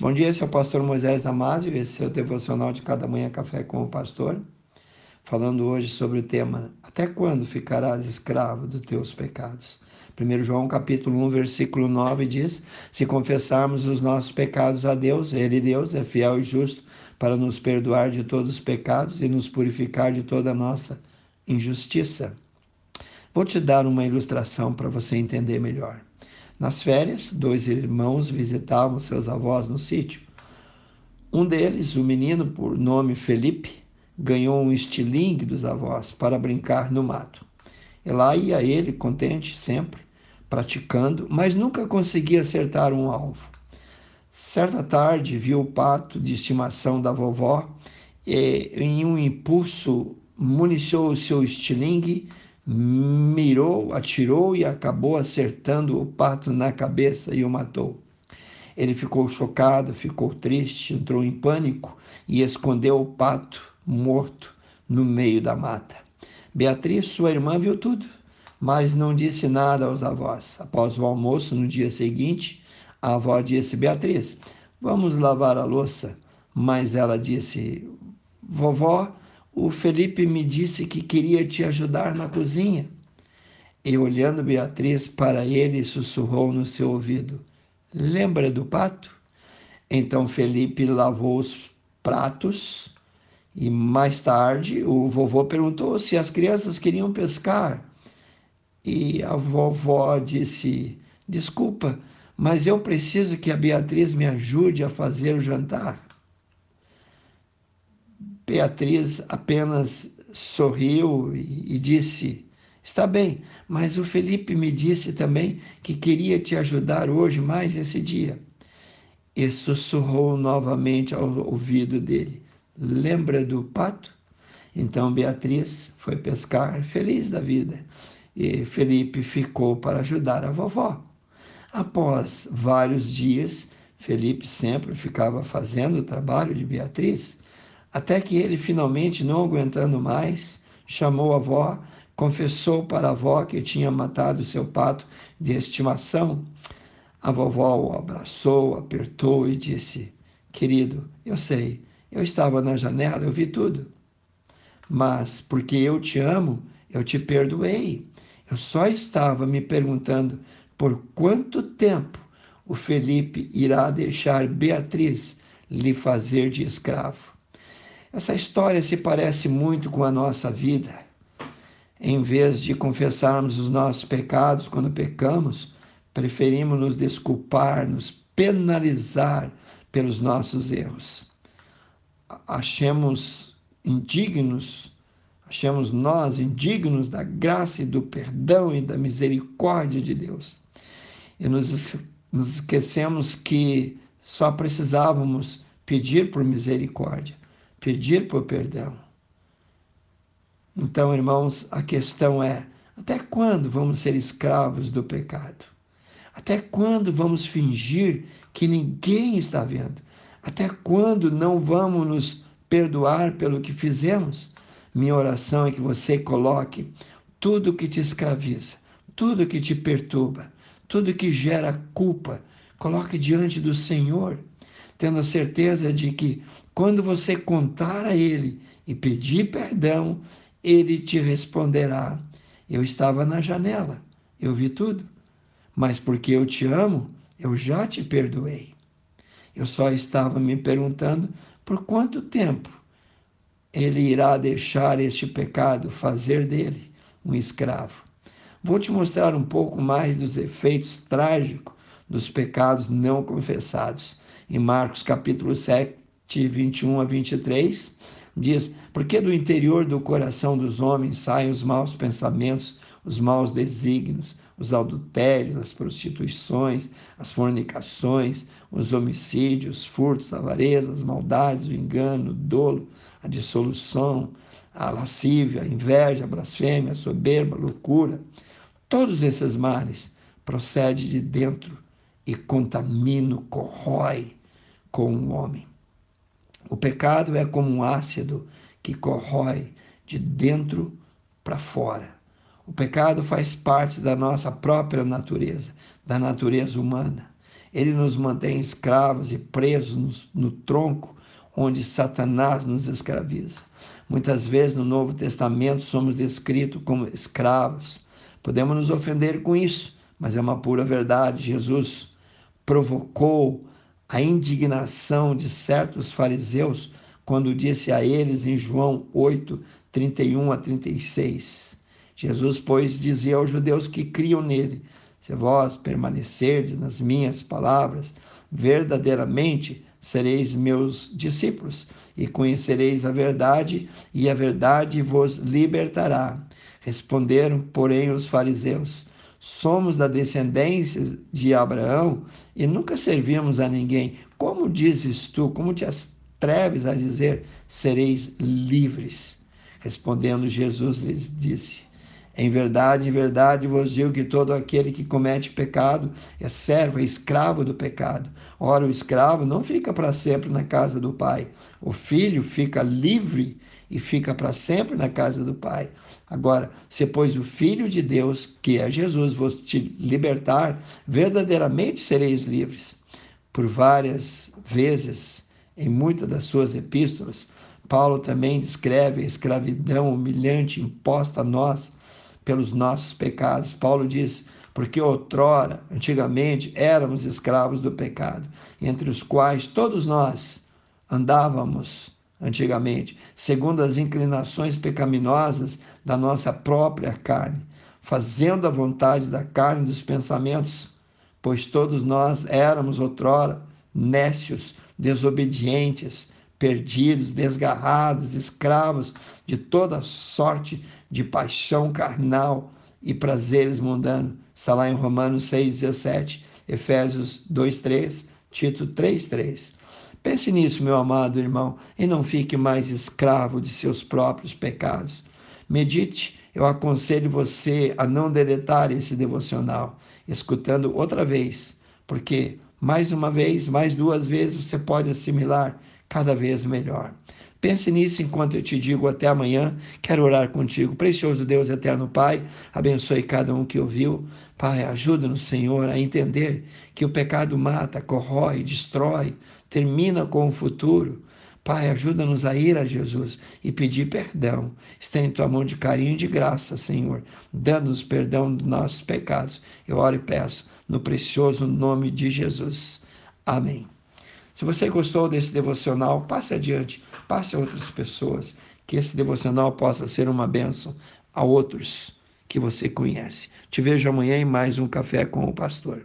Bom dia, esse é o pastor Moisés Damásio, esse é o devocional de cada manhã café com o pastor, falando hoje sobre o tema Até quando ficarás escravo dos teus pecados? 1 João capítulo 1, versículo 9 diz: Se confessarmos os nossos pecados a Deus, Ele, Deus, é fiel e justo para nos perdoar de todos os pecados e nos purificar de toda nossa injustiça. Vou te dar uma ilustração para você entender melhor. Nas férias, dois irmãos visitavam seus avós no sítio. Um deles, o menino por nome Felipe, ganhou um estilingue dos avós para brincar no mato. E lá ia ele, contente sempre, praticando, mas nunca conseguia acertar um alvo. Certa tarde, viu o pato de estimação da vovó e, em um impulso, municiou o seu estilingue mirou, atirou e acabou acertando o pato na cabeça e o matou. Ele ficou chocado, ficou triste, entrou em pânico e escondeu o pato morto no meio da mata. Beatriz, sua irmã, viu tudo, mas não disse nada aos avós. Após o almoço, no dia seguinte, a avó disse: Beatriz, vamos lavar a louça. Mas ela disse: Vovó, o Felipe me disse que queria te ajudar na cozinha. E olhando Beatriz para ele, sussurrou no seu ouvido: Lembra do pato? Então Felipe lavou os pratos e mais tarde o vovô perguntou se as crianças queriam pescar. E a vovó disse: Desculpa, mas eu preciso que a Beatriz me ajude a fazer o jantar. Beatriz apenas sorriu e, e disse: Está bem, mas o Felipe me disse também que queria te ajudar hoje mais esse dia. E sussurrou novamente ao ouvido dele: Lembra do pato? Então Beatriz foi pescar, feliz da vida, e Felipe ficou para ajudar a vovó. Após vários dias, Felipe sempre ficava fazendo o trabalho de Beatriz até que ele, finalmente, não aguentando mais, chamou a avó, confessou para a avó que tinha matado seu pato de estimação. A vovó o abraçou, apertou e disse: Querido, eu sei, eu estava na janela, eu vi tudo. Mas porque eu te amo, eu te perdoei. Eu só estava me perguntando por quanto tempo o Felipe irá deixar Beatriz lhe fazer de escravo. Essa história se parece muito com a nossa vida. Em vez de confessarmos os nossos pecados quando pecamos, preferimos nos desculpar, nos penalizar pelos nossos erros. Achemos indignos, achamos nós indignos da graça e do perdão e da misericórdia de Deus. E nos, nos esquecemos que só precisávamos pedir por misericórdia pedir por perdão. Então, irmãos, a questão é: até quando vamos ser escravos do pecado? Até quando vamos fingir que ninguém está vendo? Até quando não vamos nos perdoar pelo que fizemos? Minha oração é que você coloque tudo que te escraviza, tudo que te perturba, tudo que gera culpa, coloque diante do Senhor, tendo a certeza de que quando você contar a Ele e pedir perdão, Ele te responderá: Eu estava na janela, eu vi tudo, mas porque eu te amo, eu já te perdoei. Eu só estava me perguntando por quanto tempo ele irá deixar este pecado fazer dele um escravo. Vou te mostrar um pouco mais dos efeitos trágicos dos pecados não confessados. Em Marcos capítulo 7, 21 a 23, diz: Porque do interior do coração dos homens saem os maus pensamentos, os maus desígnios, os adultérios, as prostituições, as fornicações, os homicídios, furtos, avarezas, maldades, o engano, o dolo, a dissolução, a lascívia, a inveja, a blasfêmia, a soberba, a loucura. Todos esses males procedem de dentro e contaminam, corrói com o homem. O pecado é como um ácido que corrói de dentro para fora. O pecado faz parte da nossa própria natureza, da natureza humana. Ele nos mantém escravos e presos no, no tronco onde Satanás nos escraviza. Muitas vezes no Novo Testamento somos descritos como escravos. Podemos nos ofender com isso, mas é uma pura verdade. Jesus provocou a indignação de certos fariseus quando disse a eles em João 8, 31 a 36. Jesus, pois, dizia aos judeus que criam nele: Se vós permanecerdes nas minhas palavras, verdadeiramente sereis meus discípulos e conhecereis a verdade, e a verdade vos libertará. Responderam, porém, os fariseus: Somos da descendência de Abraão e nunca servimos a ninguém. Como dizes tu? Como te atreves a dizer: sereis livres? Respondendo Jesus lhes disse: em verdade, em verdade vos digo que todo aquele que comete pecado é servo, é escravo do pecado. Ora, o escravo não fica para sempre na casa do pai. O filho fica livre e fica para sempre na casa do pai. Agora, se pois o filho de Deus, que é Jesus, vos te libertar, verdadeiramente sereis livres. Por várias vezes, em muitas das suas epístolas, Paulo também descreve a escravidão humilhante imposta a nós pelos nossos pecados. Paulo diz: porque outrora, antigamente, éramos escravos do pecado, entre os quais todos nós andávamos antigamente, segundo as inclinações pecaminosas da nossa própria carne, fazendo a vontade da carne dos pensamentos, pois todos nós éramos outrora nécios, desobedientes, perdidos, desgarrados, escravos de toda sorte de paixão carnal e prazeres mundanos. Está lá em Romanos 6,17, Efésios 2,3, Tito 3,3. Pense nisso, meu amado irmão, e não fique mais escravo de seus próprios pecados. Medite, eu aconselho você a não deletar esse devocional, escutando outra vez, porque mais uma vez, mais duas vezes você pode assimilar cada vez melhor. Pense nisso enquanto eu te digo até amanhã. Quero orar contigo. Precioso Deus, eterno Pai, abençoe cada um que ouviu. Pai, ajuda-nos, Senhor, a entender que o pecado mata, corrói, destrói, termina com o futuro. Pai, ajuda-nos a ir a Jesus e pedir perdão. Estende tua mão de carinho e de graça, Senhor, dando-nos perdão dos nossos pecados. Eu oro e peço no precioso nome de Jesus. Amém. Se você gostou desse devocional, passe adiante, passe a outras pessoas, que esse devocional possa ser uma bênção a outros que você conhece. Te vejo amanhã em mais um Café com o Pastor.